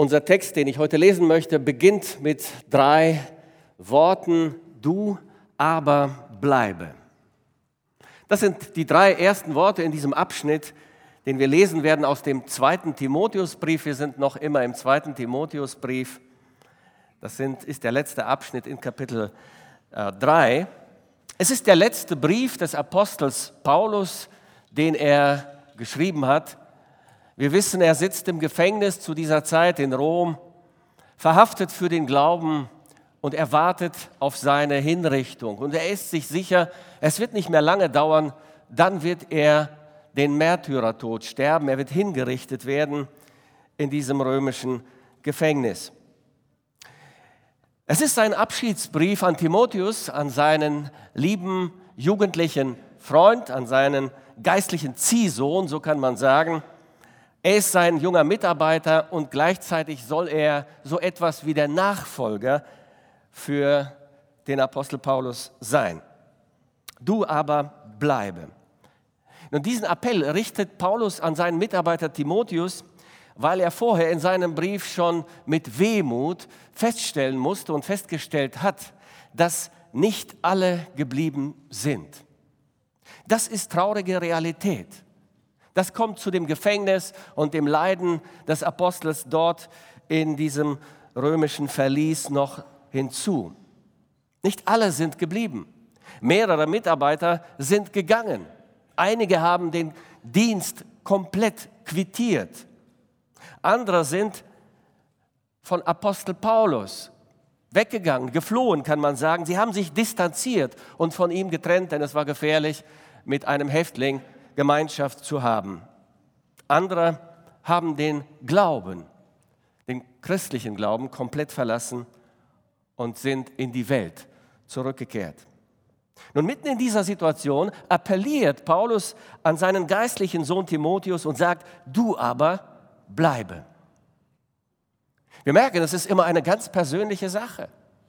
Unser Text, den ich heute lesen möchte, beginnt mit drei Worten, du aber bleibe. Das sind die drei ersten Worte in diesem Abschnitt, den wir lesen werden aus dem zweiten Timotheusbrief. Wir sind noch immer im zweiten Timotheusbrief. Das sind, ist der letzte Abschnitt in Kapitel äh, 3. Es ist der letzte Brief des Apostels Paulus, den er geschrieben hat wir wissen, er sitzt im Gefängnis zu dieser Zeit in Rom, verhaftet für den Glauben und er wartet auf seine Hinrichtung. Und er ist sich sicher, es wird nicht mehr lange dauern, dann wird er den Märtyrertod sterben, er wird hingerichtet werden in diesem römischen Gefängnis. Es ist sein Abschiedsbrief an Timotheus, an seinen lieben jugendlichen Freund, an seinen geistlichen Ziehsohn, so kann man sagen. Er ist sein junger Mitarbeiter und gleichzeitig soll er so etwas wie der Nachfolger für den Apostel Paulus sein. Du aber bleibe. Und diesen Appell richtet Paulus an seinen Mitarbeiter Timotheus, weil er vorher in seinem Brief schon mit Wehmut feststellen musste und festgestellt hat, dass nicht alle geblieben sind. Das ist traurige Realität. Das kommt zu dem Gefängnis und dem Leiden des Apostels dort in diesem römischen Verlies noch hinzu. Nicht alle sind geblieben. Mehrere Mitarbeiter sind gegangen. Einige haben den Dienst komplett quittiert. Andere sind von Apostel Paulus weggegangen, geflohen, kann man sagen. Sie haben sich distanziert und von ihm getrennt, denn es war gefährlich, mit einem Häftling Gemeinschaft zu haben. Andere haben den Glauben, den christlichen Glauben komplett verlassen und sind in die Welt zurückgekehrt. Nun, mitten in dieser Situation appelliert Paulus an seinen geistlichen Sohn Timotheus und sagt, du aber bleibe. Wir merken, es ist immer eine ganz persönliche Sache,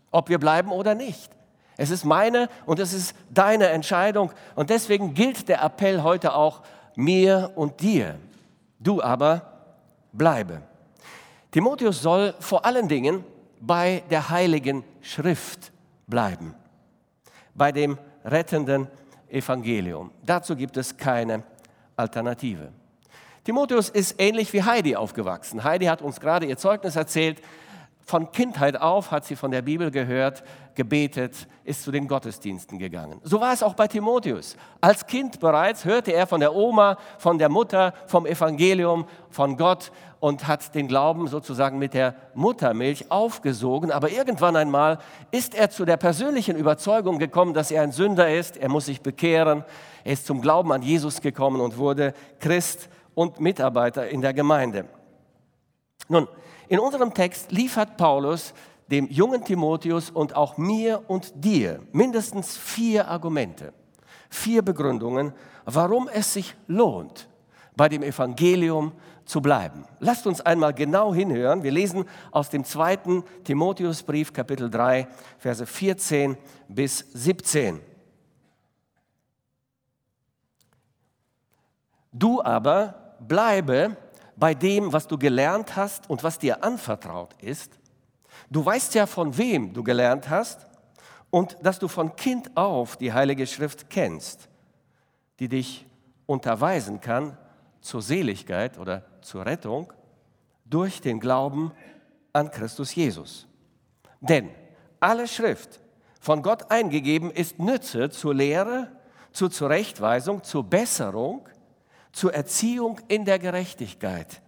ob wir bleiben oder nicht. Es ist meine und es ist deine Entscheidung. Und deswegen gilt der Appell heute auch mir und dir. Du aber bleibe. Timotheus soll vor allen Dingen bei der heiligen Schrift bleiben, bei dem rettenden Evangelium. Dazu gibt es keine Alternative. Timotheus ist ähnlich wie Heidi aufgewachsen. Heidi hat uns gerade ihr Zeugnis erzählt. Von Kindheit auf hat sie von der Bibel gehört, gebetet, ist zu den Gottesdiensten gegangen. So war es auch bei Timotheus. Als Kind bereits hörte er von der Oma, von der Mutter, vom Evangelium, von Gott und hat den Glauben sozusagen mit der Muttermilch aufgesogen. Aber irgendwann einmal ist er zu der persönlichen Überzeugung gekommen, dass er ein Sünder ist. Er muss sich bekehren. Er ist zum Glauben an Jesus gekommen und wurde Christ und Mitarbeiter in der Gemeinde. Nun, in unserem Text liefert Paulus dem jungen Timotheus und auch mir und dir mindestens vier Argumente, vier Begründungen, warum es sich lohnt, bei dem Evangelium zu bleiben. Lasst uns einmal genau hinhören. Wir lesen aus dem zweiten Timotheusbrief, Kapitel 3, Verse 14 bis 17. Du aber bleibe bei dem, was du gelernt hast und was dir anvertraut ist. Du weißt ja, von wem du gelernt hast und dass du von Kind auf die Heilige Schrift kennst, die dich unterweisen kann zur Seligkeit oder zur Rettung durch den Glauben an Christus Jesus. Denn alle Schrift von Gott eingegeben ist Nütze zur Lehre, zur Zurechtweisung, zur Besserung, zur Erziehung in der Gerechtigkeit,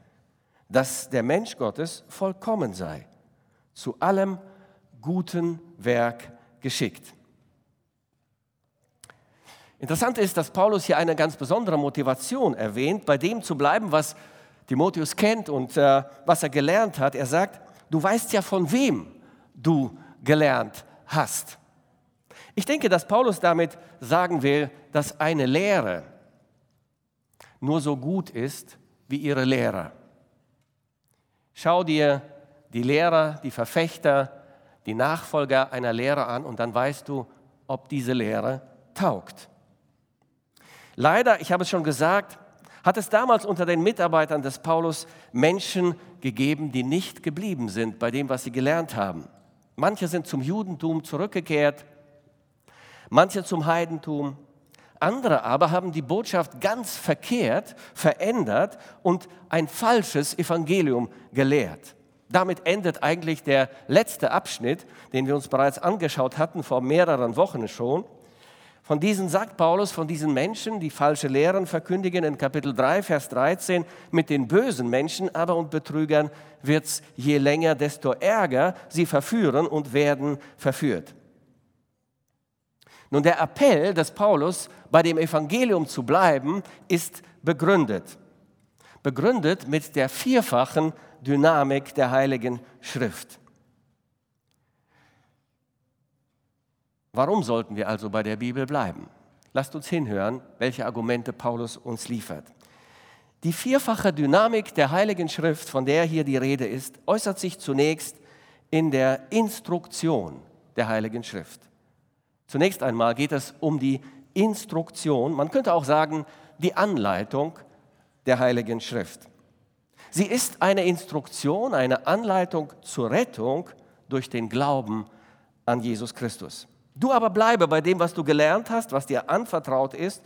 dass der Mensch Gottes vollkommen sei, zu allem guten Werk geschickt. Interessant ist, dass Paulus hier eine ganz besondere Motivation erwähnt, bei dem zu bleiben, was Timotheus kennt und äh, was er gelernt hat. Er sagt, du weißt ja, von wem du gelernt hast. Ich denke, dass Paulus damit sagen will, dass eine Lehre, nur so gut ist wie ihre Lehrer. Schau dir die Lehrer, die Verfechter, die Nachfolger einer Lehre an und dann weißt du, ob diese Lehre taugt. Leider, ich habe es schon gesagt, hat es damals unter den Mitarbeitern des Paulus Menschen gegeben, die nicht geblieben sind bei dem, was sie gelernt haben. Manche sind zum Judentum zurückgekehrt, manche zum Heidentum, andere aber haben die Botschaft ganz verkehrt, verändert und ein falsches Evangelium gelehrt. Damit endet eigentlich der letzte Abschnitt, den wir uns bereits angeschaut hatten, vor mehreren Wochen schon. Von diesen sagt Paulus, von diesen Menschen, die falsche Lehren verkündigen, in Kapitel 3, Vers 13, mit den bösen Menschen aber und Betrügern wird es je länger, desto ärger sie verführen und werden verführt. Nun, der Appell des Paulus, bei dem Evangelium zu bleiben, ist begründet. Begründet mit der vierfachen Dynamik der Heiligen Schrift. Warum sollten wir also bei der Bibel bleiben? Lasst uns hinhören, welche Argumente Paulus uns liefert. Die vierfache Dynamik der Heiligen Schrift, von der hier die Rede ist, äußert sich zunächst in der Instruktion der Heiligen Schrift. Zunächst einmal geht es um die Instruktion, man könnte auch sagen die Anleitung der Heiligen Schrift. Sie ist eine Instruktion, eine Anleitung zur Rettung durch den Glauben an Jesus Christus. Du aber bleibe bei dem, was du gelernt hast, was dir anvertraut ist.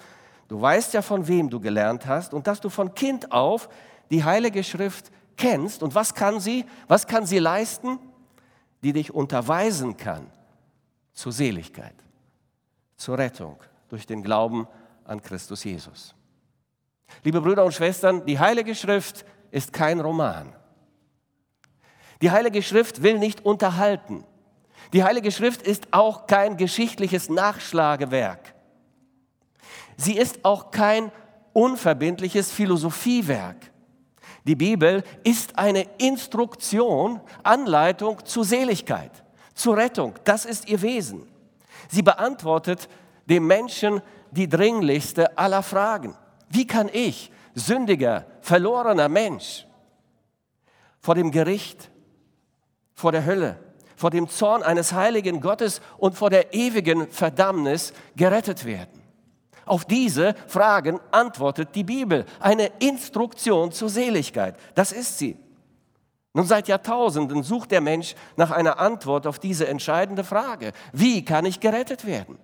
Du weißt ja, von wem du gelernt hast und dass du von Kind auf die Heilige Schrift kennst. Und was kann sie? Was kann sie leisten? Die dich unterweisen kann zur Seligkeit, zur Rettung durch den Glauben an Christus Jesus. Liebe Brüder und Schwestern, die Heilige Schrift ist kein Roman. Die Heilige Schrift will nicht unterhalten. Die Heilige Schrift ist auch kein geschichtliches Nachschlagewerk. Sie ist auch kein unverbindliches Philosophiewerk. Die Bibel ist eine Instruktion, Anleitung zur Seligkeit, zur Rettung. Das ist ihr Wesen. Sie beantwortet dem Menschen die dringlichste aller Fragen. Wie kann ich, sündiger, verlorener Mensch, vor dem Gericht, vor der Hölle, vor dem Zorn eines heiligen Gottes und vor der ewigen Verdammnis gerettet werden? Auf diese Fragen antwortet die Bibel. Eine Instruktion zur Seligkeit. Das ist sie. Nun seit Jahrtausenden sucht der Mensch nach einer Antwort auf diese entscheidende Frage. Wie kann ich gerettet werden?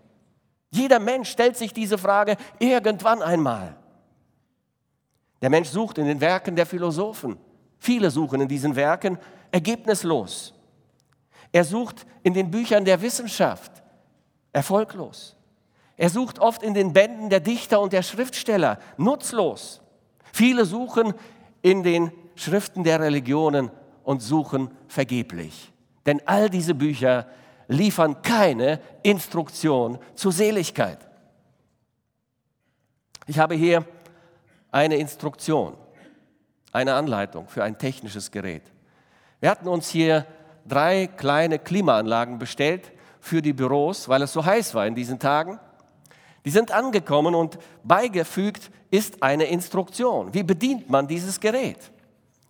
Jeder Mensch stellt sich diese Frage irgendwann einmal. Der Mensch sucht in den Werken der Philosophen. Viele suchen in diesen Werken ergebnislos. Er sucht in den Büchern der Wissenschaft erfolglos. Er sucht oft in den Bänden der Dichter und der Schriftsteller nutzlos. Viele suchen in den Schriften der Religionen und suchen vergeblich. Denn all diese Bücher liefern keine Instruktion zur Seligkeit. Ich habe hier eine Instruktion, eine Anleitung für ein technisches Gerät. Wir hatten uns hier drei kleine Klimaanlagen bestellt für die Büros, weil es so heiß war in diesen Tagen. Die sind angekommen und beigefügt ist eine Instruktion. Wie bedient man dieses Gerät?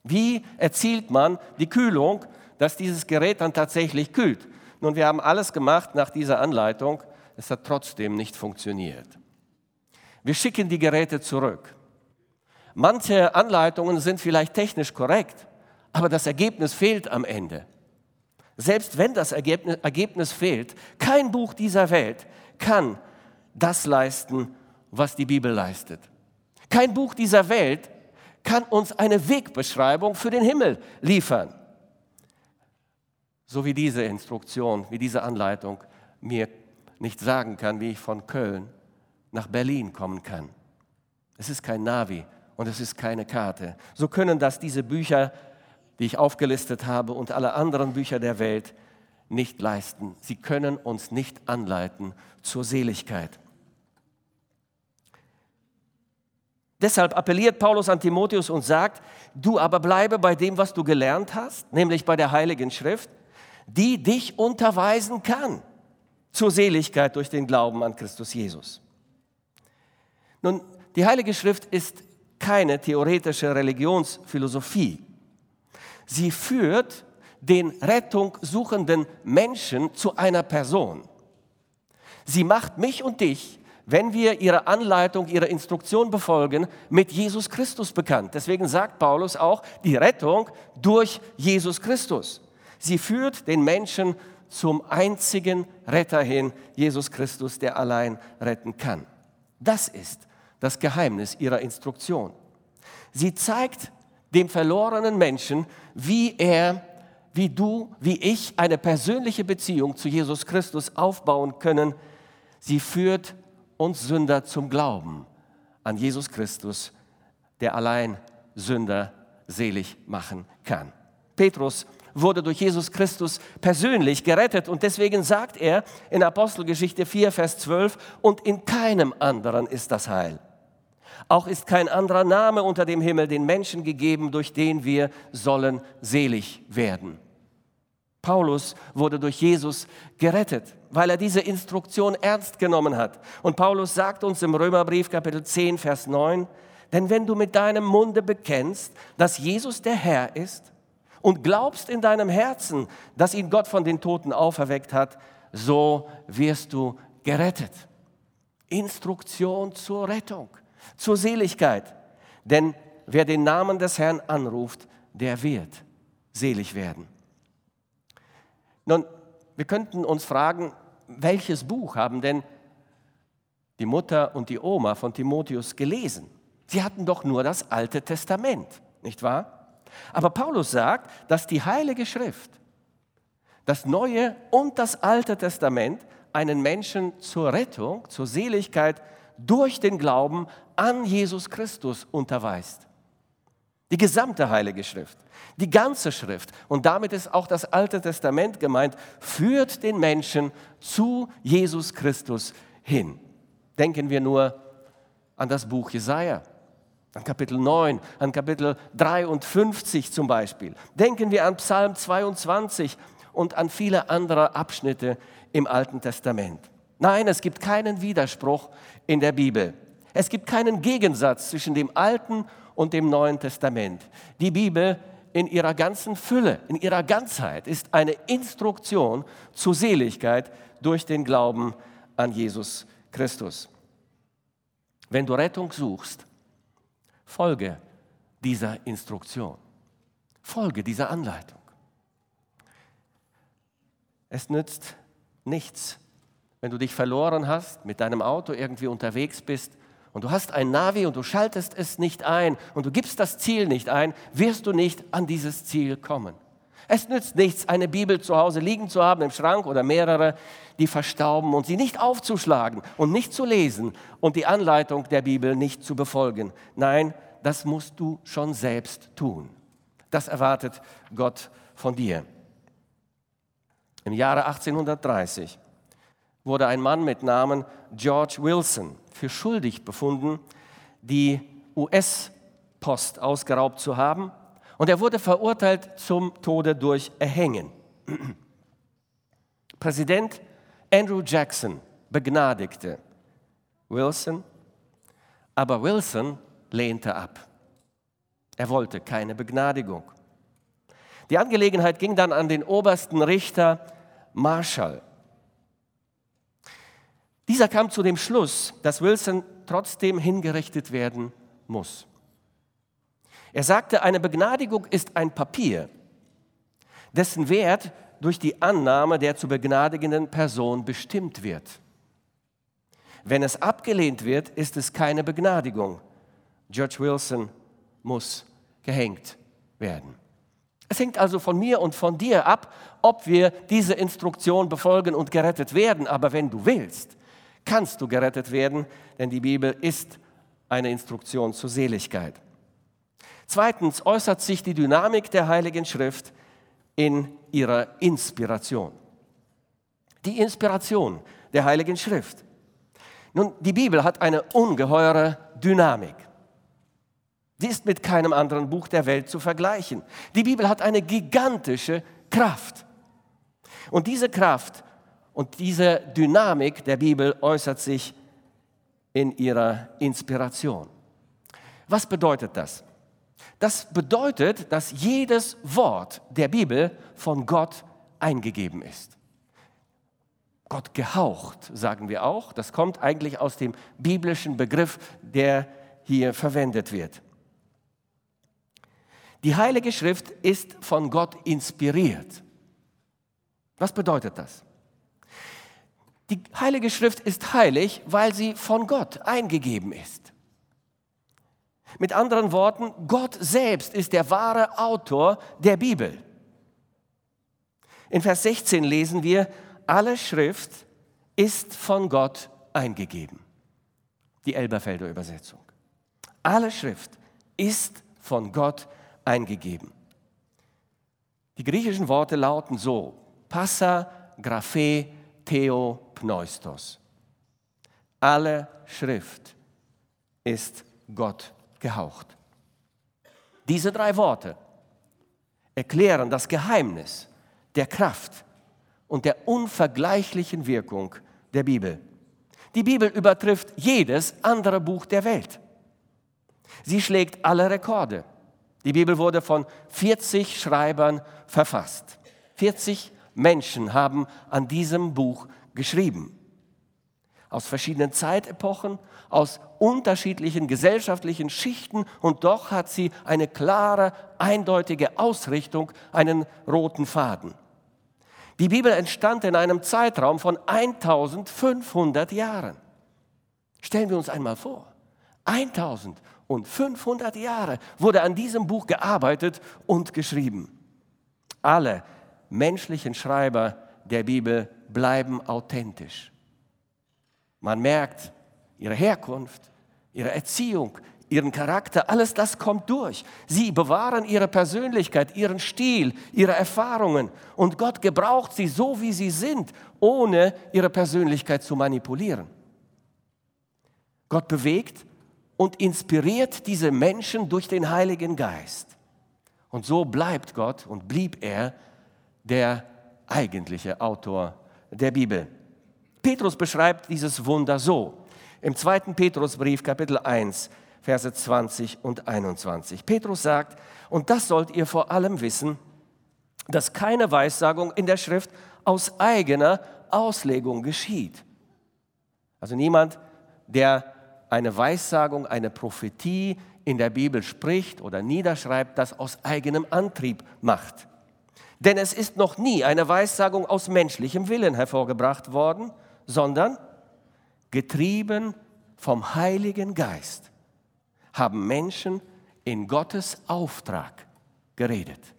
Wie erzielt man die Kühlung, dass dieses Gerät dann tatsächlich kühlt? Nun, wir haben alles gemacht nach dieser Anleitung. Es hat trotzdem nicht funktioniert. Wir schicken die Geräte zurück. Manche Anleitungen sind vielleicht technisch korrekt, aber das Ergebnis fehlt am Ende. Selbst wenn das Ergebnis, Ergebnis fehlt, kein Buch dieser Welt kann das leisten, was die Bibel leistet. Kein Buch dieser Welt kann uns eine Wegbeschreibung für den Himmel liefern. So wie diese Instruktion, wie diese Anleitung mir nicht sagen kann, wie ich von Köln nach Berlin kommen kann. Es ist kein Navi und es ist keine Karte. So können das diese Bücher die ich aufgelistet habe und alle anderen Bücher der Welt nicht leisten. Sie können uns nicht anleiten zur Seligkeit. Deshalb appelliert Paulus an Timotheus und sagt, du aber bleibe bei dem, was du gelernt hast, nämlich bei der Heiligen Schrift, die dich unterweisen kann zur Seligkeit durch den Glauben an Christus Jesus. Nun, die Heilige Schrift ist keine theoretische Religionsphilosophie. Sie führt den rettungssuchenden Menschen zu einer Person. Sie macht mich und dich wenn wir ihre Anleitung, ihre Instruktion befolgen, mit Jesus Christus bekannt. Deswegen sagt Paulus auch, die Rettung durch Jesus Christus. Sie führt den Menschen zum einzigen Retter hin, Jesus Christus, der allein retten kann. Das ist das Geheimnis ihrer Instruktion. Sie zeigt dem verlorenen Menschen, wie er, wie du, wie ich eine persönliche Beziehung zu Jesus Christus aufbauen können. Sie führt uns Sünder zum Glauben an Jesus Christus, der allein Sünder selig machen kann. Petrus wurde durch Jesus Christus persönlich gerettet und deswegen sagt er in Apostelgeschichte 4, Vers 12, und in keinem anderen ist das Heil. Auch ist kein anderer Name unter dem Himmel den Menschen gegeben, durch den wir sollen selig werden. Paulus wurde durch Jesus gerettet, weil er diese Instruktion ernst genommen hat. Und Paulus sagt uns im Römerbrief Kapitel 10, Vers 9, denn wenn du mit deinem Munde bekennst, dass Jesus der Herr ist und glaubst in deinem Herzen, dass ihn Gott von den Toten auferweckt hat, so wirst du gerettet. Instruktion zur Rettung, zur Seligkeit. Denn wer den Namen des Herrn anruft, der wird selig werden. Nun, wir könnten uns fragen, welches Buch haben denn die Mutter und die Oma von Timotheus gelesen? Sie hatten doch nur das Alte Testament, nicht wahr? Aber Paulus sagt, dass die Heilige Schrift, das Neue und das Alte Testament einen Menschen zur Rettung, zur Seligkeit durch den Glauben an Jesus Christus unterweist. Die gesamte Heilige Schrift, die ganze Schrift, und damit ist auch das Alte Testament gemeint, führt den Menschen zu Jesus Christus hin. Denken wir nur an das Buch Jesaja, an Kapitel 9, an Kapitel 53 zum Beispiel. Denken wir an Psalm 22 und an viele andere Abschnitte im Alten Testament. Nein, es gibt keinen Widerspruch in der Bibel. Es gibt keinen Gegensatz zwischen dem Alten und dem Neuen Testament. Die Bibel in ihrer ganzen Fülle, in ihrer Ganzheit ist eine Instruktion zur Seligkeit durch den Glauben an Jesus Christus. Wenn du Rettung suchst, folge dieser Instruktion, folge dieser Anleitung. Es nützt nichts, wenn du dich verloren hast, mit deinem Auto irgendwie unterwegs bist und du hast ein Navi und du schaltest es nicht ein und du gibst das Ziel nicht ein, wirst du nicht an dieses Ziel kommen. Es nützt nichts, eine Bibel zu Hause liegen zu haben im Schrank oder mehrere, die verstauben und sie nicht aufzuschlagen und nicht zu lesen und die Anleitung der Bibel nicht zu befolgen. Nein, das musst du schon selbst tun. Das erwartet Gott von dir. Im Jahre 1830 wurde ein Mann mit Namen George Wilson für schuldig befunden, die US-Post ausgeraubt zu haben. Und er wurde verurteilt zum Tode durch Erhängen. Präsident Andrew Jackson begnadigte Wilson, aber Wilson lehnte ab. Er wollte keine Begnadigung. Die Angelegenheit ging dann an den obersten Richter Marshall. Dieser kam zu dem Schluss, dass Wilson trotzdem hingerichtet werden muss. Er sagte, eine Begnadigung ist ein Papier, dessen Wert durch die Annahme der zu begnadigenden Person bestimmt wird. Wenn es abgelehnt wird, ist es keine Begnadigung. George Wilson muss gehängt werden. Es hängt also von mir und von dir ab, ob wir diese Instruktion befolgen und gerettet werden. Aber wenn du willst, kannst du gerettet werden, denn die Bibel ist eine Instruktion zur Seligkeit. Zweitens äußert sich die Dynamik der Heiligen Schrift in ihrer Inspiration. Die Inspiration der Heiligen Schrift. Nun, die Bibel hat eine ungeheure Dynamik. Sie ist mit keinem anderen Buch der Welt zu vergleichen. Die Bibel hat eine gigantische Kraft. Und diese Kraft und diese Dynamik der Bibel äußert sich in ihrer Inspiration. Was bedeutet das? Das bedeutet, dass jedes Wort der Bibel von Gott eingegeben ist. Gott gehaucht, sagen wir auch. Das kommt eigentlich aus dem biblischen Begriff, der hier verwendet wird. Die Heilige Schrift ist von Gott inspiriert. Was bedeutet das? Die Heilige Schrift ist heilig, weil sie von Gott eingegeben ist. Mit anderen Worten, Gott selbst ist der wahre Autor der Bibel. In Vers 16 lesen wir, alle Schrift ist von Gott eingegeben. Die Elberfelder Übersetzung. Alle Schrift ist von Gott eingegeben. Die griechischen Worte lauten so: Passa, Graphe, Theo, Pneustos. Alle Schrift ist Gott gehaucht. Diese drei Worte erklären das Geheimnis der Kraft und der unvergleichlichen Wirkung der Bibel. Die Bibel übertrifft jedes andere Buch der Welt. Sie schlägt alle Rekorde. Die Bibel wurde von 40 Schreibern verfasst. 40 Menschen haben an diesem Buch geschrieben. Aus verschiedenen Zeitepochen, aus unterschiedlichen gesellschaftlichen Schichten und doch hat sie eine klare, eindeutige Ausrichtung, einen roten Faden. Die Bibel entstand in einem Zeitraum von 1500 Jahren. Stellen wir uns einmal vor, 1500 Jahre wurde an diesem Buch gearbeitet und geschrieben. Alle menschlichen Schreiber der Bibel bleiben authentisch. Man merkt ihre Herkunft, ihre Erziehung, ihren Charakter, alles das kommt durch. Sie bewahren ihre Persönlichkeit, ihren Stil, ihre Erfahrungen und Gott gebraucht sie so, wie sie sind, ohne ihre Persönlichkeit zu manipulieren. Gott bewegt und inspiriert diese Menschen durch den Heiligen Geist. Und so bleibt Gott und blieb er der eigentliche Autor der Bibel. Petrus beschreibt dieses Wunder so im zweiten Petrusbrief Kapitel 1 Verse 20 und 21. Petrus sagt, und das sollt ihr vor allem wissen, dass keine Weissagung in der Schrift aus eigener Auslegung geschieht. Also niemand, der eine Weissagung, eine Prophetie in der Bibel spricht oder niederschreibt, das aus eigenem Antrieb macht. Denn es ist noch nie eine Weissagung aus menschlichem Willen hervorgebracht worden, sondern getrieben vom Heiligen Geist haben Menschen in Gottes Auftrag geredet.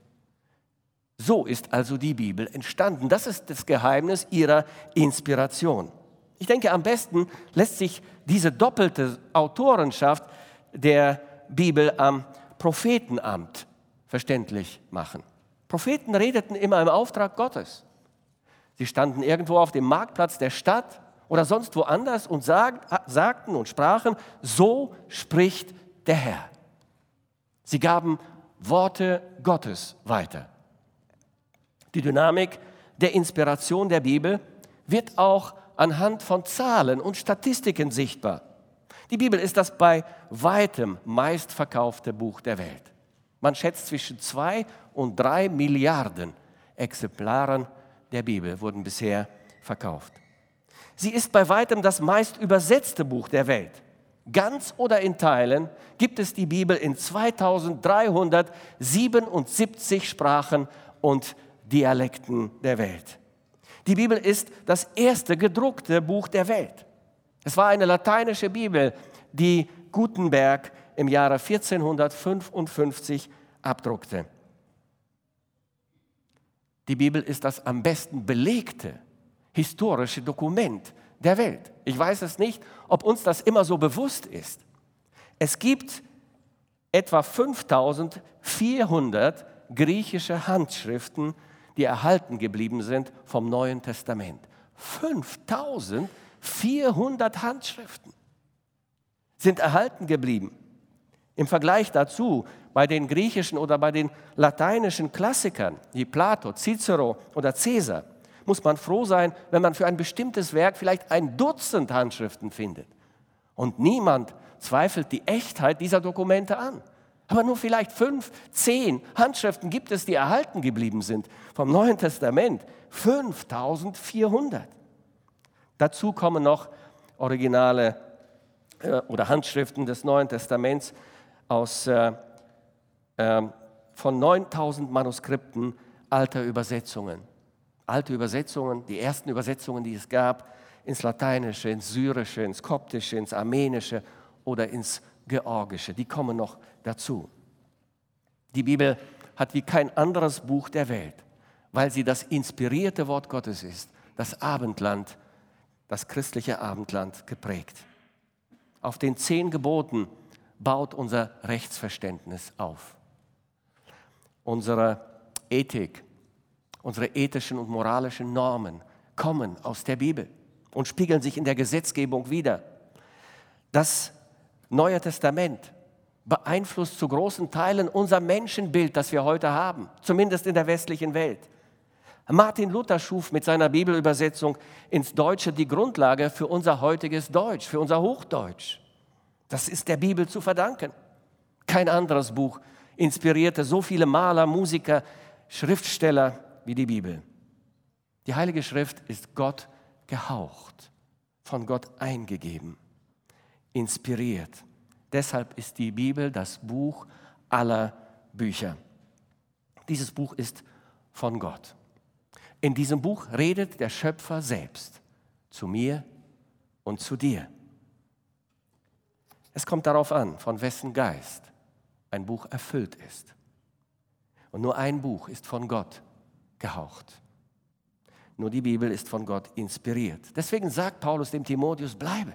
So ist also die Bibel entstanden. Das ist das Geheimnis ihrer Inspiration. Ich denke, am besten lässt sich diese doppelte Autorenschaft der Bibel am Prophetenamt verständlich machen. Propheten redeten immer im Auftrag Gottes. Sie standen irgendwo auf dem Marktplatz der Stadt oder sonst woanders und sagten und sprachen, so spricht der Herr. Sie gaben Worte Gottes weiter. Die Dynamik der Inspiration der Bibel wird auch anhand von Zahlen und Statistiken sichtbar. Die Bibel ist das bei weitem meistverkaufte Buch der Welt. Man schätzt zwischen zwei und drei Milliarden Exemplaren der Bibel wurden bisher verkauft. Sie ist bei weitem das meist übersetzte Buch der Welt. Ganz oder in Teilen gibt es die Bibel in 2377 Sprachen und Dialekten der Welt. Die Bibel ist das erste gedruckte Buch der Welt. Es war eine lateinische Bibel, die Gutenberg im Jahre 1455 abdruckte. Die Bibel ist das am besten belegte historische Dokument der Welt. Ich weiß es nicht, ob uns das immer so bewusst ist. Es gibt etwa 5400 griechische Handschriften, die erhalten geblieben sind vom Neuen Testament. 5400 Handschriften sind erhalten geblieben. Im Vergleich dazu bei den griechischen oder bei den lateinischen Klassikern wie Plato, Cicero oder Caesar muss man froh sein, wenn man für ein bestimmtes Werk vielleicht ein Dutzend Handschriften findet. Und niemand zweifelt die Echtheit dieser Dokumente an. Aber nur vielleicht fünf, zehn Handschriften gibt es, die erhalten geblieben sind vom Neuen Testament. 5400. Dazu kommen noch originale äh, oder Handschriften des Neuen Testaments aus, äh, äh, von 9000 Manuskripten alter Übersetzungen. Alte Übersetzungen, die ersten Übersetzungen, die es gab, ins Lateinische, ins Syrische, ins Koptische, ins Armenische oder ins Georgische. Die kommen noch dazu. Die Bibel hat wie kein anderes Buch der Welt, weil sie das inspirierte Wort Gottes ist, das Abendland, das christliche Abendland geprägt. Auf den zehn Geboten baut unser Rechtsverständnis auf. Unsere Ethik, unsere ethischen und moralischen Normen kommen aus der Bibel und spiegeln sich in der Gesetzgebung wider. Das Neue Testament beeinflusst zu großen Teilen unser Menschenbild, das wir heute haben, zumindest in der westlichen Welt. Martin Luther schuf mit seiner Bibelübersetzung ins Deutsche die Grundlage für unser heutiges Deutsch, für unser Hochdeutsch. Das ist der Bibel zu verdanken. Kein anderes Buch inspirierte so viele Maler, Musiker, Schriftsteller wie die Bibel. Die Heilige Schrift ist Gott gehaucht, von Gott eingegeben, inspiriert. Deshalb ist die Bibel das Buch aller Bücher. Dieses Buch ist von Gott. In diesem Buch redet der Schöpfer selbst zu mir und zu dir. Es kommt darauf an, von wessen Geist ein Buch erfüllt ist. Und nur ein Buch ist von Gott gehaucht. Nur die Bibel ist von Gott inspiriert. Deswegen sagt Paulus dem Timotheus, bleibe,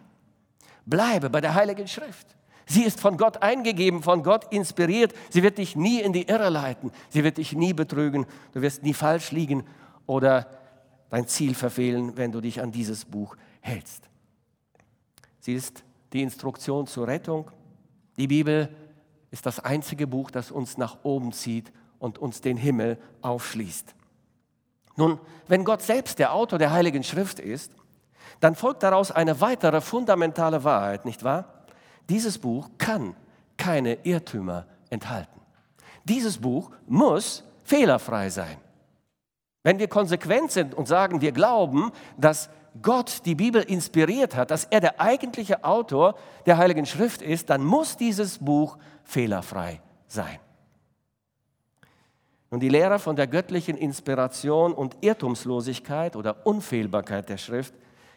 bleibe bei der Heiligen Schrift. Sie ist von Gott eingegeben, von Gott inspiriert. Sie wird dich nie in die Irre leiten. Sie wird dich nie betrügen. Du wirst nie falsch liegen oder dein Ziel verfehlen, wenn du dich an dieses Buch hältst. Sie ist die Instruktion zur Rettung. Die Bibel ist das einzige Buch, das uns nach oben zieht und uns den Himmel aufschließt. Nun, wenn Gott selbst der Autor der Heiligen Schrift ist, dann folgt daraus eine weitere fundamentale Wahrheit, nicht wahr? Dieses Buch kann keine Irrtümer enthalten. Dieses Buch muss fehlerfrei sein. Wenn wir konsequent sind und sagen, wir glauben, dass Gott die Bibel inspiriert hat, dass er der eigentliche Autor der Heiligen Schrift ist, dann muss dieses Buch fehlerfrei sein. Und die Lehre von der göttlichen Inspiration und Irrtumslosigkeit oder Unfehlbarkeit der Schrift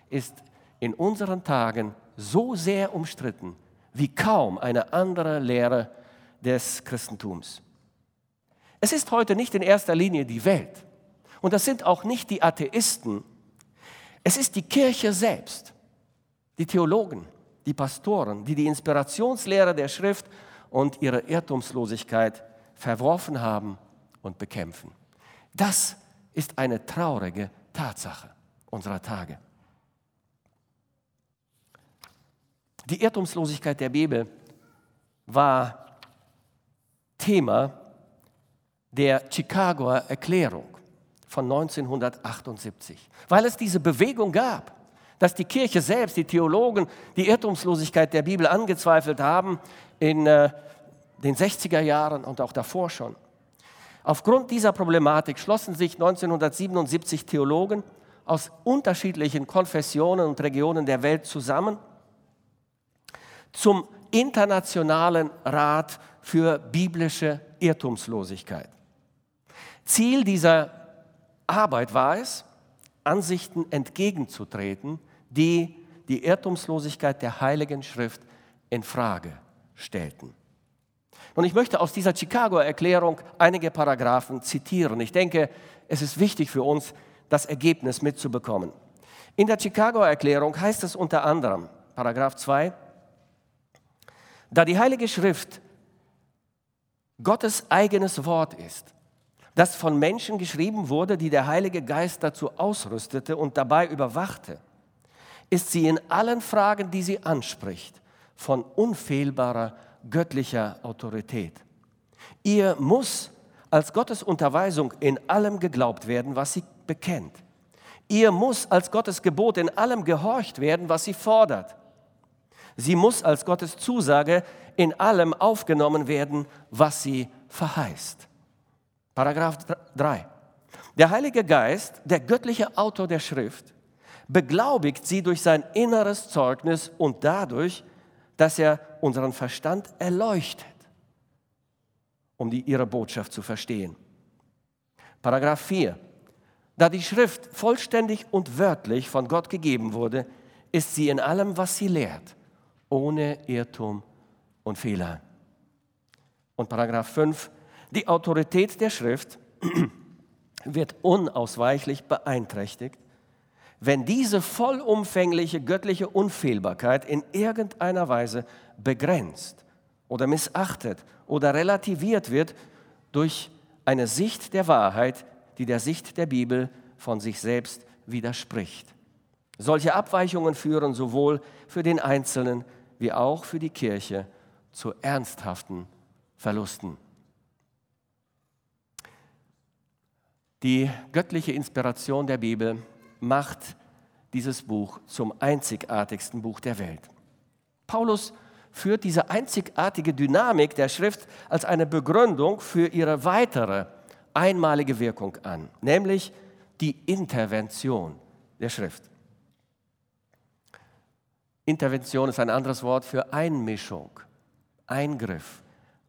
ist in unseren Tagen so sehr umstritten wie kaum eine andere Lehre des Christentums. Es ist heute nicht in erster Linie die Welt, und das sind auch nicht die Atheisten. Es ist die Kirche selbst, die Theologen, die Pastoren, die die Inspirationslehre der Schrift und ihre Irrtumslosigkeit verworfen haben und bekämpfen. Das ist eine traurige Tatsache unserer Tage. Die Irrtumslosigkeit der Bibel war Thema der Chicagoer Erklärung von 1978, weil es diese Bewegung gab, dass die Kirche selbst, die Theologen, die Irrtumslosigkeit der Bibel angezweifelt haben in äh, den 60er Jahren und auch davor schon. Aufgrund dieser Problematik schlossen sich 1977 Theologen aus unterschiedlichen Konfessionen und Regionen der Welt zusammen zum Internationalen Rat für biblische Irrtumslosigkeit. Ziel dieser Arbeit war es, Ansichten entgegenzutreten, die die Irrtumslosigkeit der Heiligen Schrift in Frage stellten. Und ich möchte aus dieser Chicago-Erklärung einige Paragraphen zitieren. Ich denke, es ist wichtig für uns, das Ergebnis mitzubekommen. In der Chicago-Erklärung heißt es unter anderem, Paragraph 2, da die Heilige Schrift Gottes eigenes Wort ist, das von Menschen geschrieben wurde, die der Heilige Geist dazu ausrüstete und dabei überwachte, ist sie in allen Fragen, die sie anspricht, von unfehlbarer göttlicher Autorität. Ihr muss als Gottes Unterweisung in allem geglaubt werden, was sie bekennt. Ihr muss als Gottes Gebot in allem gehorcht werden, was sie fordert. Sie muss als Gottes Zusage in allem aufgenommen werden, was sie verheißt. Paragraph 3. Der Heilige Geist, der göttliche Autor der Schrift, beglaubigt sie durch sein inneres Zeugnis und dadurch, dass er unseren Verstand erleuchtet, um die, ihre Botschaft zu verstehen. Paragraph 4. Da die Schrift vollständig und wörtlich von Gott gegeben wurde, ist sie in allem, was sie lehrt, ohne Irrtum und Fehler. Und Paragraph 5. Die Autorität der Schrift wird unausweichlich beeinträchtigt, wenn diese vollumfängliche göttliche Unfehlbarkeit in irgendeiner Weise begrenzt oder missachtet oder relativiert wird durch eine Sicht der Wahrheit, die der Sicht der Bibel von sich selbst widerspricht. Solche Abweichungen führen sowohl für den Einzelnen wie auch für die Kirche zu ernsthaften Verlusten. Die göttliche Inspiration der Bibel macht dieses Buch zum einzigartigsten Buch der Welt. Paulus führt diese einzigartige Dynamik der Schrift als eine Begründung für ihre weitere einmalige Wirkung an, nämlich die Intervention der Schrift. Intervention ist ein anderes Wort für Einmischung, Eingriff,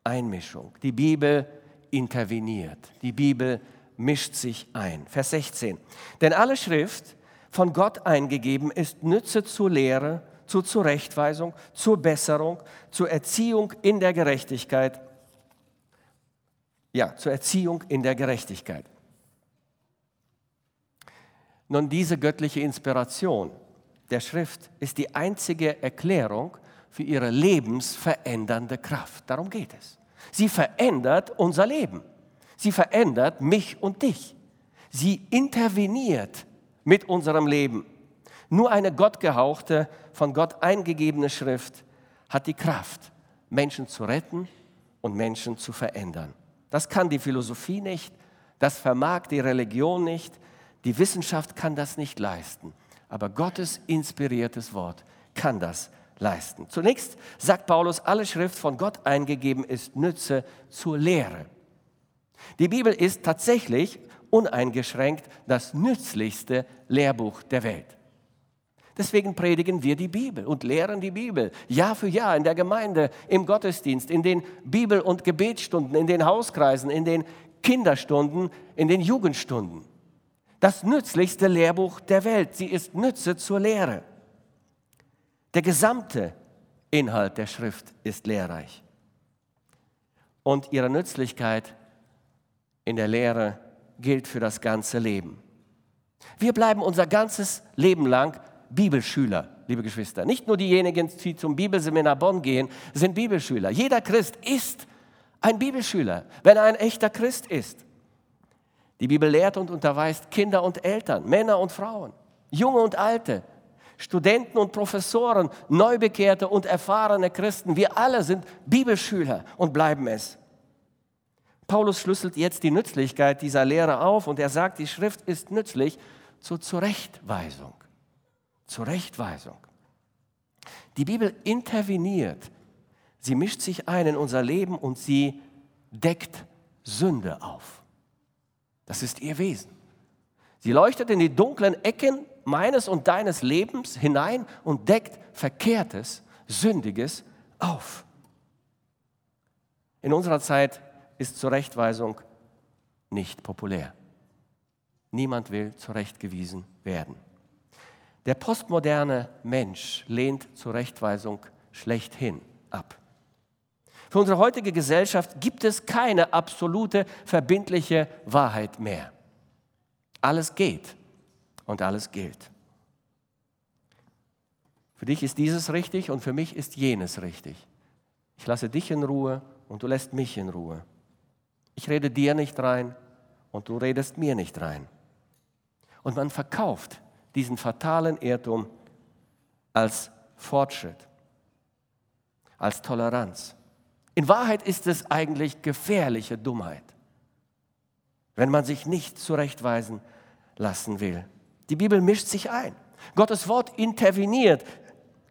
Einmischung. Die Bibel interveniert, die Bibel mischt sich ein. Vers 16. Denn alle Schrift von Gott eingegeben ist Nütze zur Lehre, zur Zurechtweisung, zur Besserung, zur Erziehung in der Gerechtigkeit. Ja, zur Erziehung in der Gerechtigkeit. Nun, diese göttliche Inspiration der Schrift ist die einzige Erklärung für ihre lebensverändernde Kraft. Darum geht es. Sie verändert unser Leben. Sie verändert mich und dich. Sie interveniert mit unserem Leben. Nur eine gottgehauchte, von Gott eingegebene Schrift hat die Kraft, Menschen zu retten und Menschen zu verändern. Das kann die Philosophie nicht, das vermag die Religion nicht, die Wissenschaft kann das nicht leisten. Aber Gottes inspiriertes Wort kann das leisten. Zunächst sagt Paulus, alle Schrift von Gott eingegeben ist Nütze zur Lehre. Die Bibel ist tatsächlich uneingeschränkt das nützlichste Lehrbuch der Welt. Deswegen predigen wir die Bibel und lehren die Bibel Jahr für Jahr in der Gemeinde, im Gottesdienst, in den Bibel- und Gebetsstunden, in den Hauskreisen, in den Kinderstunden, in den Jugendstunden. Das nützlichste Lehrbuch der Welt. Sie ist Nütze zur Lehre. Der gesamte Inhalt der Schrift ist lehrreich. Und ihre Nützlichkeit in der Lehre gilt für das ganze Leben. Wir bleiben unser ganzes Leben lang Bibelschüler, liebe Geschwister. Nicht nur diejenigen, die zum Bibelseminar Bonn gehen, sind Bibelschüler. Jeder Christ ist ein Bibelschüler, wenn er ein echter Christ ist. Die Bibel lehrt und unterweist Kinder und Eltern, Männer und Frauen, Junge und Alte, Studenten und Professoren, Neubekehrte und erfahrene Christen. Wir alle sind Bibelschüler und bleiben es. Paulus schlüsselt jetzt die Nützlichkeit dieser Lehre auf und er sagt, die Schrift ist nützlich zur Zurechtweisung. Zurechtweisung. Die Bibel interveniert, sie mischt sich ein in unser Leben und sie deckt Sünde auf. Das ist ihr Wesen. Sie leuchtet in die dunklen Ecken meines und deines Lebens hinein und deckt Verkehrtes, Sündiges auf. In unserer Zeit ist Zurechtweisung nicht populär. Niemand will zurechtgewiesen werden. Der postmoderne Mensch lehnt Zurechtweisung schlechthin ab. Für unsere heutige Gesellschaft gibt es keine absolute, verbindliche Wahrheit mehr. Alles geht und alles gilt. Für dich ist dieses richtig und für mich ist jenes richtig. Ich lasse dich in Ruhe und du lässt mich in Ruhe. Ich rede dir nicht rein und du redest mir nicht rein. Und man verkauft diesen fatalen Irrtum als Fortschritt, als Toleranz. In Wahrheit ist es eigentlich gefährliche Dummheit, wenn man sich nicht zurechtweisen lassen will. Die Bibel mischt sich ein. Gottes Wort interveniert.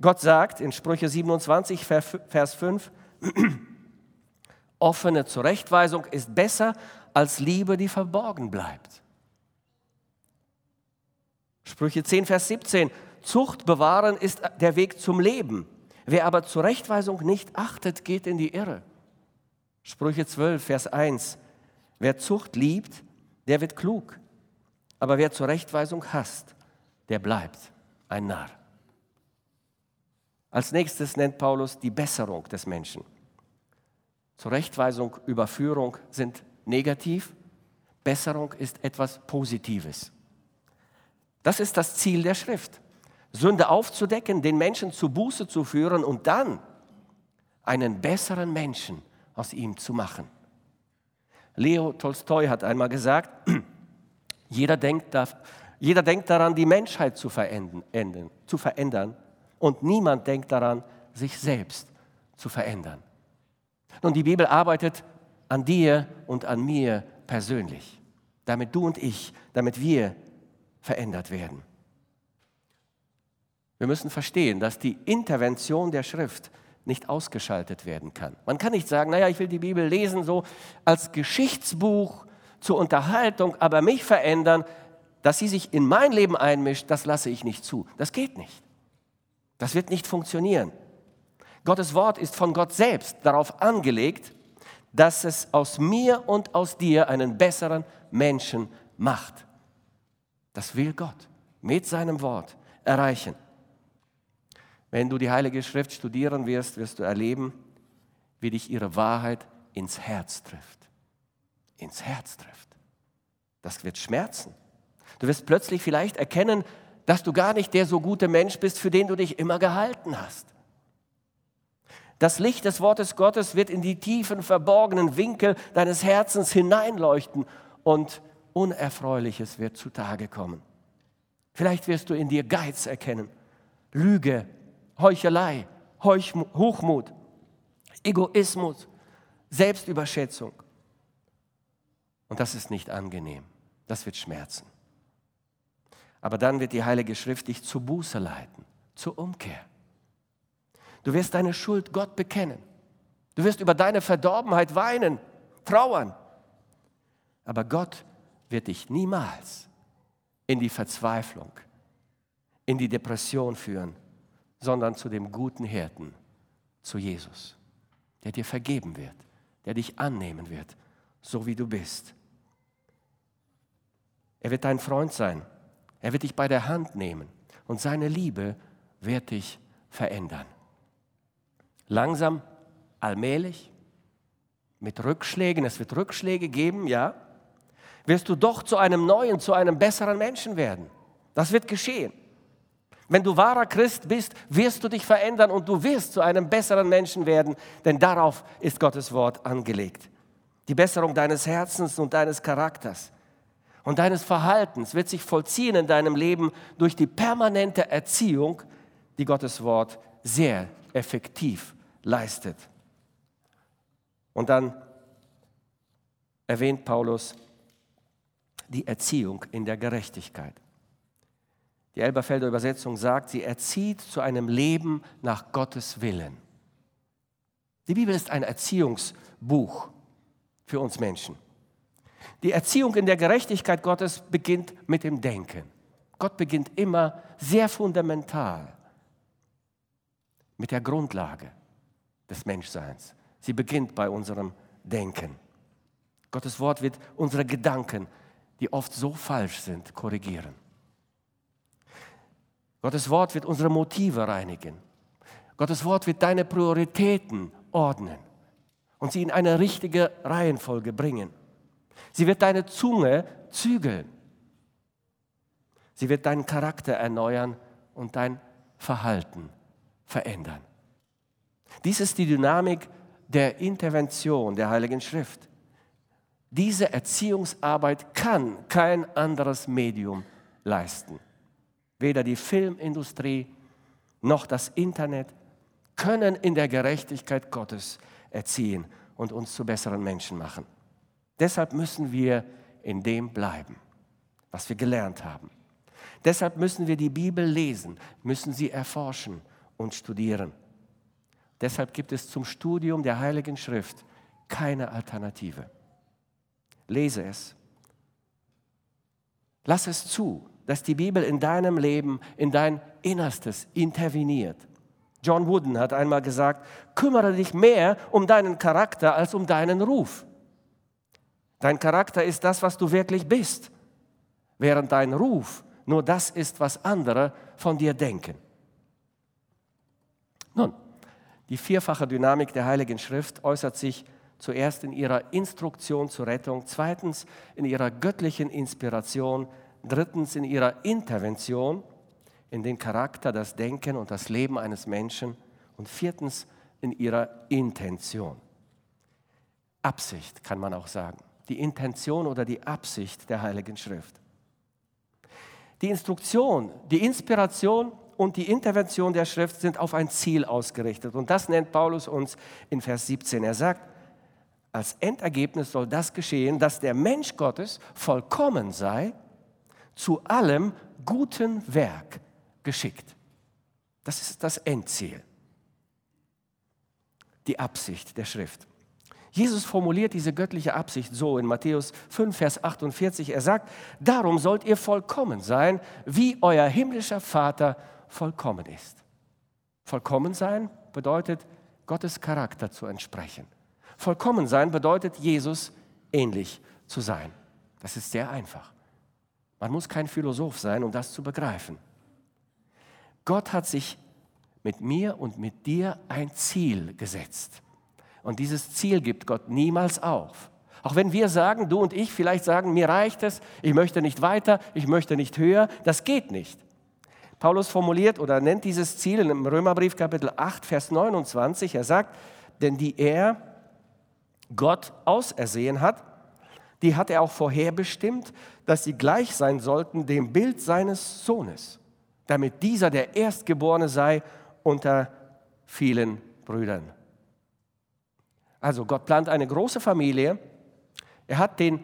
Gott sagt in Sprüche 27, Vers 5, Offene Zurechtweisung ist besser als Liebe, die verborgen bleibt. Sprüche 10, Vers 17. Zucht bewahren ist der Weg zum Leben. Wer aber Zurechtweisung nicht achtet, geht in die Irre. Sprüche 12, Vers 1. Wer Zucht liebt, der wird klug. Aber wer Zurechtweisung hasst, der bleibt ein Narr. Als nächstes nennt Paulus die Besserung des Menschen. Zurechtweisung, Überführung sind negativ. Besserung ist etwas Positives. Das ist das Ziel der Schrift. Sünde aufzudecken, den Menschen zu Buße zu führen und dann einen besseren Menschen aus ihm zu machen. Leo Tolstoi hat einmal gesagt, jeder denkt, jeder denkt daran, die Menschheit zu verändern, zu verändern und niemand denkt daran, sich selbst zu verändern. Nun, die Bibel arbeitet an dir und an mir persönlich, damit du und ich, damit wir verändert werden. Wir müssen verstehen, dass die Intervention der Schrift nicht ausgeschaltet werden kann. Man kann nicht sagen, naja, ich will die Bibel lesen so als Geschichtsbuch zur Unterhaltung, aber mich verändern, dass sie sich in mein Leben einmischt, das lasse ich nicht zu. Das geht nicht. Das wird nicht funktionieren. Gottes Wort ist von Gott selbst darauf angelegt, dass es aus mir und aus dir einen besseren Menschen macht. Das will Gott mit seinem Wort erreichen. Wenn du die Heilige Schrift studieren wirst, wirst du erleben, wie dich ihre Wahrheit ins Herz trifft. Ins Herz trifft. Das wird schmerzen. Du wirst plötzlich vielleicht erkennen, dass du gar nicht der so gute Mensch bist, für den du dich immer gehalten hast. Das Licht des Wortes Gottes wird in die tiefen, verborgenen Winkel deines Herzens hineinleuchten und Unerfreuliches wird zutage kommen. Vielleicht wirst du in dir Geiz erkennen, Lüge, Heuchelei, Hochmut, Egoismus, Selbstüberschätzung. Und das ist nicht angenehm. Das wird schmerzen. Aber dann wird die Heilige Schrift dich zur Buße leiten, zur Umkehr. Du wirst deine Schuld Gott bekennen. Du wirst über deine Verdorbenheit weinen, trauern. Aber Gott wird dich niemals in die Verzweiflung, in die Depression führen, sondern zu dem guten Hirten, zu Jesus, der dir vergeben wird, der dich annehmen wird, so wie du bist. Er wird dein Freund sein. Er wird dich bei der Hand nehmen und seine Liebe wird dich verändern. Langsam, allmählich, mit Rückschlägen, es wird Rückschläge geben, ja, wirst du doch zu einem neuen, zu einem besseren Menschen werden. Das wird geschehen. Wenn du wahrer Christ bist, wirst du dich verändern und du wirst zu einem besseren Menschen werden, denn darauf ist Gottes Wort angelegt. Die Besserung deines Herzens und deines Charakters und deines Verhaltens wird sich vollziehen in deinem Leben durch die permanente Erziehung, die Gottes Wort sehr effektiv leistet. Und dann erwähnt Paulus die Erziehung in der Gerechtigkeit. Die Elberfelder Übersetzung sagt, sie erzieht zu einem Leben nach Gottes Willen. Die Bibel ist ein Erziehungsbuch für uns Menschen. Die Erziehung in der Gerechtigkeit Gottes beginnt mit dem Denken. Gott beginnt immer sehr fundamental mit der Grundlage des Menschseins. Sie beginnt bei unserem Denken. Gottes Wort wird unsere Gedanken, die oft so falsch sind, korrigieren. Gottes Wort wird unsere Motive reinigen. Gottes Wort wird deine Prioritäten ordnen und sie in eine richtige Reihenfolge bringen. Sie wird deine Zunge zügeln. Sie wird deinen Charakter erneuern und dein Verhalten verändern. Dies ist die Dynamik der Intervention der Heiligen Schrift. Diese Erziehungsarbeit kann kein anderes Medium leisten. Weder die Filmindustrie noch das Internet können in der Gerechtigkeit Gottes erziehen und uns zu besseren Menschen machen. Deshalb müssen wir in dem bleiben, was wir gelernt haben. Deshalb müssen wir die Bibel lesen, müssen sie erforschen und studieren. Deshalb gibt es zum Studium der Heiligen Schrift keine Alternative. Lese es. Lass es zu, dass die Bibel in deinem Leben, in dein Innerstes interveniert. John Wooden hat einmal gesagt, kümmere dich mehr um deinen Charakter als um deinen Ruf. Dein Charakter ist das, was du wirklich bist, während dein Ruf nur das ist, was andere von dir denken. Nun, die vierfache Dynamik der Heiligen Schrift äußert sich zuerst in ihrer Instruktion zur Rettung, zweitens in ihrer göttlichen Inspiration, drittens in ihrer Intervention in den Charakter, das Denken und das Leben eines Menschen und viertens in ihrer Intention. Absicht kann man auch sagen. Die Intention oder die Absicht der Heiligen Schrift. Die Instruktion, die Inspiration und die Intervention der Schrift sind auf ein Ziel ausgerichtet. Und das nennt Paulus uns in Vers 17. Er sagt, als Endergebnis soll das geschehen, dass der Mensch Gottes vollkommen sei, zu allem guten Werk geschickt. Das ist das Endziel, die Absicht der Schrift. Jesus formuliert diese göttliche Absicht so in Matthäus 5, Vers 48. Er sagt, darum sollt ihr vollkommen sein, wie euer himmlischer Vater vollkommen ist. Vollkommen sein bedeutet, Gottes Charakter zu entsprechen. Vollkommen sein bedeutet, Jesus ähnlich zu sein. Das ist sehr einfach. Man muss kein Philosoph sein, um das zu begreifen. Gott hat sich mit mir und mit dir ein Ziel gesetzt. Und dieses Ziel gibt Gott niemals auf. Auch wenn wir sagen, du und ich vielleicht sagen, mir reicht es, ich möchte nicht weiter, ich möchte nicht höher, das geht nicht. Paulus formuliert oder nennt dieses Ziel im Römerbrief Kapitel 8, Vers 29. Er sagt, denn die er, Gott, ausersehen hat, die hat er auch vorherbestimmt, dass sie gleich sein sollten dem Bild seines Sohnes, damit dieser der Erstgeborene sei unter vielen Brüdern. Also Gott plant eine große Familie. Er hat den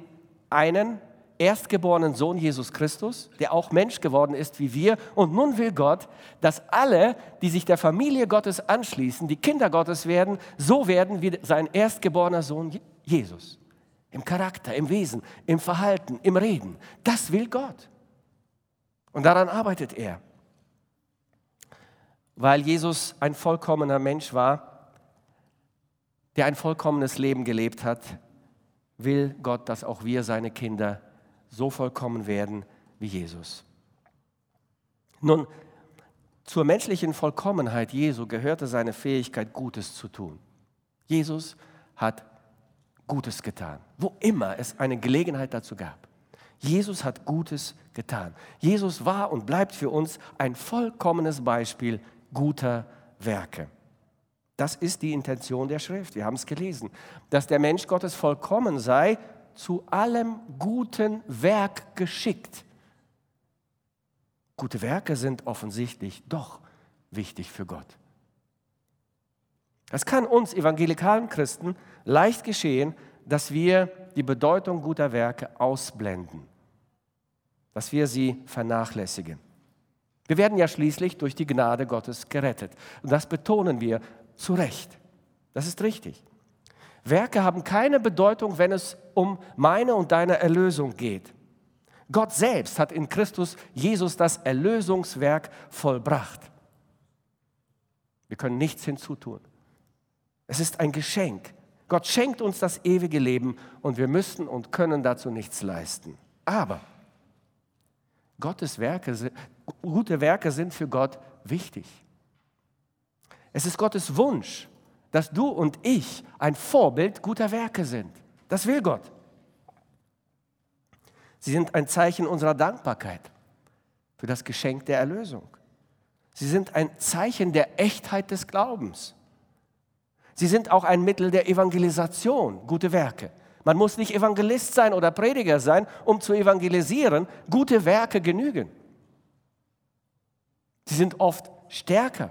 einen erstgeborenen Sohn Jesus Christus, der auch Mensch geworden ist wie wir. Und nun will Gott, dass alle, die sich der Familie Gottes anschließen, die Kinder Gottes werden, so werden wie sein erstgeborener Sohn Jesus. Im Charakter, im Wesen, im Verhalten, im Reden. Das will Gott. Und daran arbeitet er. Weil Jesus ein vollkommener Mensch war, der ein vollkommenes Leben gelebt hat, will Gott, dass auch wir, seine Kinder, so vollkommen werden wie Jesus. Nun, zur menschlichen Vollkommenheit Jesu gehörte seine Fähigkeit, Gutes zu tun. Jesus hat Gutes getan, wo immer es eine Gelegenheit dazu gab. Jesus hat Gutes getan. Jesus war und bleibt für uns ein vollkommenes Beispiel guter Werke. Das ist die Intention der Schrift. Wir haben es gelesen. Dass der Mensch Gottes vollkommen sei, zu allem guten Werk geschickt. Gute Werke sind offensichtlich doch wichtig für Gott. Es kann uns evangelikalen Christen leicht geschehen, dass wir die Bedeutung guter Werke ausblenden, dass wir sie vernachlässigen. Wir werden ja schließlich durch die Gnade Gottes gerettet. Und das betonen wir zu Recht. Das ist richtig. Werke haben keine Bedeutung, wenn es um meine und deine Erlösung geht. Gott selbst hat in Christus Jesus das Erlösungswerk vollbracht. Wir können nichts hinzutun. Es ist ein Geschenk. Gott schenkt uns das ewige Leben und wir müssen und können dazu nichts leisten. Aber Gottes Werke, gute Werke sind für Gott wichtig. Es ist Gottes Wunsch, dass du und ich ein Vorbild guter Werke sind. Das will Gott. Sie sind ein Zeichen unserer Dankbarkeit für das Geschenk der Erlösung. Sie sind ein Zeichen der Echtheit des Glaubens. Sie sind auch ein Mittel der Evangelisation, gute Werke. Man muss nicht Evangelist sein oder Prediger sein, um zu evangelisieren. Gute Werke genügen. Sie sind oft stärker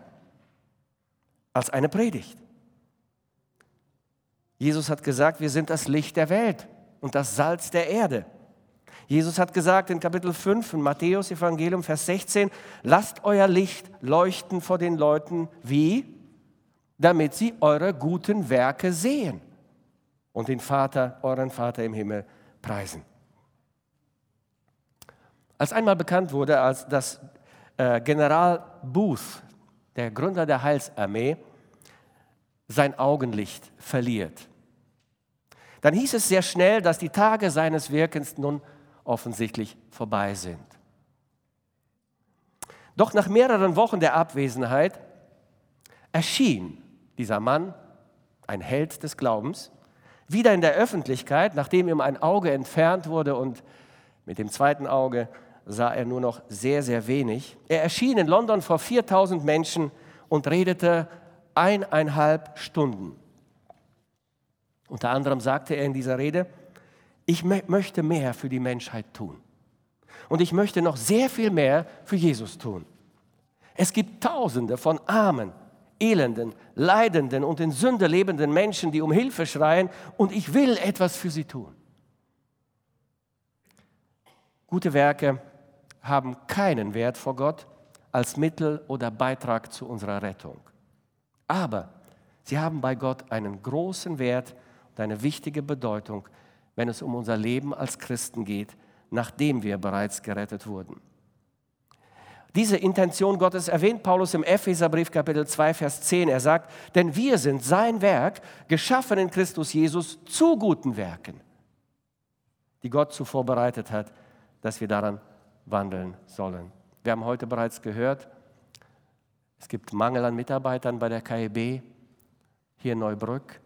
als eine Predigt. Jesus hat gesagt, wir sind das Licht der Welt und das Salz der Erde. Jesus hat gesagt in Kapitel 5 in Matthäus Evangelium Vers 16, lasst euer Licht leuchten vor den Leuten wie? Damit sie eure guten Werke sehen und den Vater, euren Vater im Himmel preisen. Als einmal bekannt wurde, als das äh, General Booth, der Gründer der Heilsarmee, sein Augenlicht verliert, dann hieß es sehr schnell, dass die Tage seines Wirkens nun offensichtlich vorbei sind. Doch nach mehreren Wochen der Abwesenheit erschien dieser Mann, ein Held des Glaubens, wieder in der Öffentlichkeit, nachdem ihm ein Auge entfernt wurde und mit dem zweiten Auge sah er nur noch sehr, sehr wenig. Er erschien in London vor 4000 Menschen und redete eineinhalb Stunden. Unter anderem sagte er in dieser Rede, ich möchte mehr für die Menschheit tun. Und ich möchte noch sehr viel mehr für Jesus tun. Es gibt Tausende von armen, elenden, leidenden und in Sünde lebenden Menschen, die um Hilfe schreien und ich will etwas für sie tun. Gute Werke haben keinen Wert vor Gott als Mittel oder Beitrag zu unserer Rettung. Aber sie haben bei Gott einen großen Wert und eine wichtige Bedeutung, wenn es um unser Leben als Christen geht, nachdem wir bereits gerettet wurden. Diese Intention Gottes erwähnt Paulus im Epheserbrief Kapitel 2 Vers 10. Er sagt, denn wir sind sein Werk, geschaffen in Christus Jesus zu guten Werken, die Gott zuvor bereitet hat, dass wir daran wandeln sollen. Wir haben heute bereits gehört, es gibt Mangel an Mitarbeitern bei der KEB hier in Neubrück.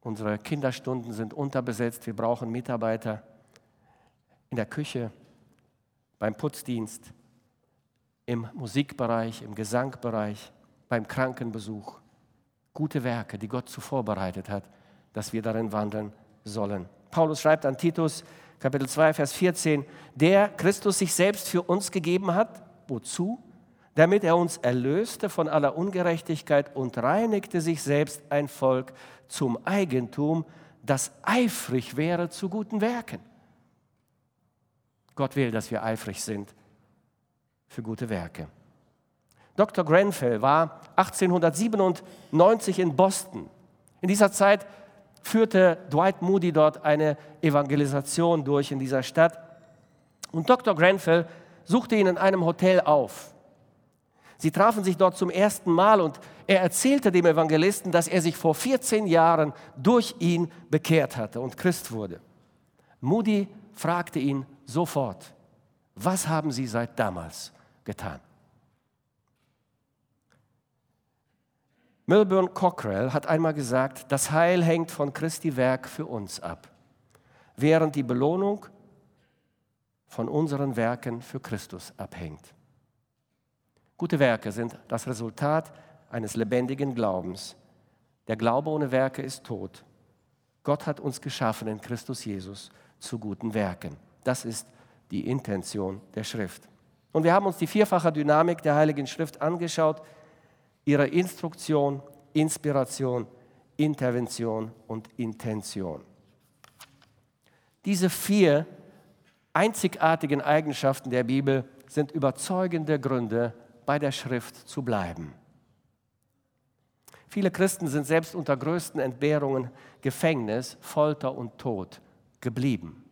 Unsere Kinderstunden sind unterbesetzt. Wir brauchen Mitarbeiter in der Küche, beim Putzdienst, im Musikbereich, im Gesangbereich, beim Krankenbesuch. Gute Werke, die Gott zuvor bereitet hat, dass wir darin wandeln sollen. Paulus schreibt an Titus, Kapitel 2, Vers 14, der Christus sich selbst für uns gegeben hat, wozu? Damit er uns erlöste von aller Ungerechtigkeit und reinigte sich selbst ein Volk zum Eigentum, das eifrig wäre zu guten Werken. Gott will, dass wir eifrig sind für gute Werke. Dr. Grenfell war 1897 in Boston. In dieser Zeit führte Dwight Moody dort eine Evangelisation durch in dieser Stadt. Und Dr. Grenfell suchte ihn in einem Hotel auf. Sie trafen sich dort zum ersten Mal und er erzählte dem Evangelisten, dass er sich vor 14 Jahren durch ihn bekehrt hatte und Christ wurde. Moody fragte ihn sofort, was haben Sie seit damals getan. Milburn Cockrell hat einmal gesagt, das Heil hängt von Christi Werk für uns ab, während die Belohnung von unseren Werken für Christus abhängt. Gute Werke sind das Resultat eines lebendigen Glaubens. Der Glaube ohne Werke ist tot. Gott hat uns geschaffen in Christus Jesus zu guten Werken. Das ist die Intention der Schrift. Und wir haben uns die vierfache Dynamik der Heiligen Schrift angeschaut, ihre Instruktion, Inspiration, Intervention und Intention. Diese vier einzigartigen Eigenschaften der Bibel sind überzeugende Gründe, bei der Schrift zu bleiben. Viele Christen sind selbst unter größten Entbehrungen, Gefängnis, Folter und Tod geblieben.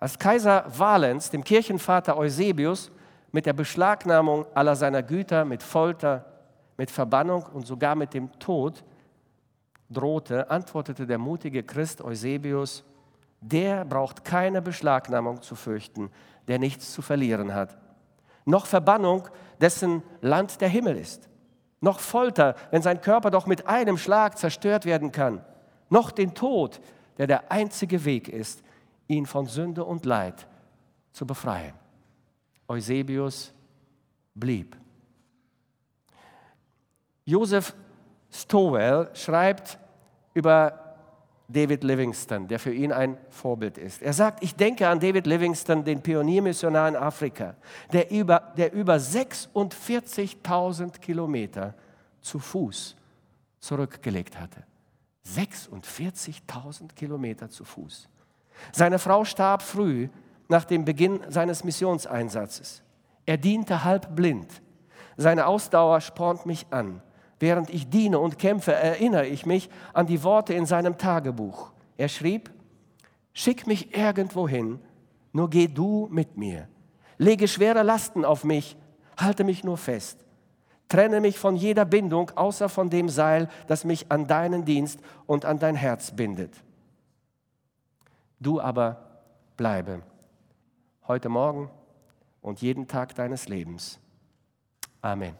Als Kaiser Valens dem Kirchenvater Eusebius mit der Beschlagnahmung aller seiner Güter, mit Folter, mit Verbannung und sogar mit dem Tod drohte, antwortete der mutige Christ Eusebius, der braucht keine Beschlagnahmung zu fürchten, der nichts zu verlieren hat. Noch Verbannung, dessen Land der Himmel ist. Noch Folter, wenn sein Körper doch mit einem Schlag zerstört werden kann. Noch den Tod, der der einzige Weg ist, ihn von Sünde und Leid zu befreien. Eusebius blieb. Joseph Stowell schreibt über David Livingston, der für ihn ein Vorbild ist. Er sagt, ich denke an David Livingston, den Pioniermissionar in Afrika, der über, der über 46.000 Kilometer zu Fuß zurückgelegt hatte. 46.000 Kilometer zu Fuß. Seine Frau starb früh nach dem Beginn seines Missionseinsatzes. Er diente halb blind. Seine Ausdauer spornt mich an. Während ich diene und kämpfe, erinnere ich mich an die Worte in seinem Tagebuch. Er schrieb, Schick mich irgendwo hin, Nur geh du mit mir. Lege schwere Lasten auf mich, halte mich nur fest. Trenne mich von jeder Bindung, außer von dem Seil, das mich an deinen Dienst und an dein Herz bindet. Du aber bleibe, heute Morgen und jeden Tag deines Lebens. Amen.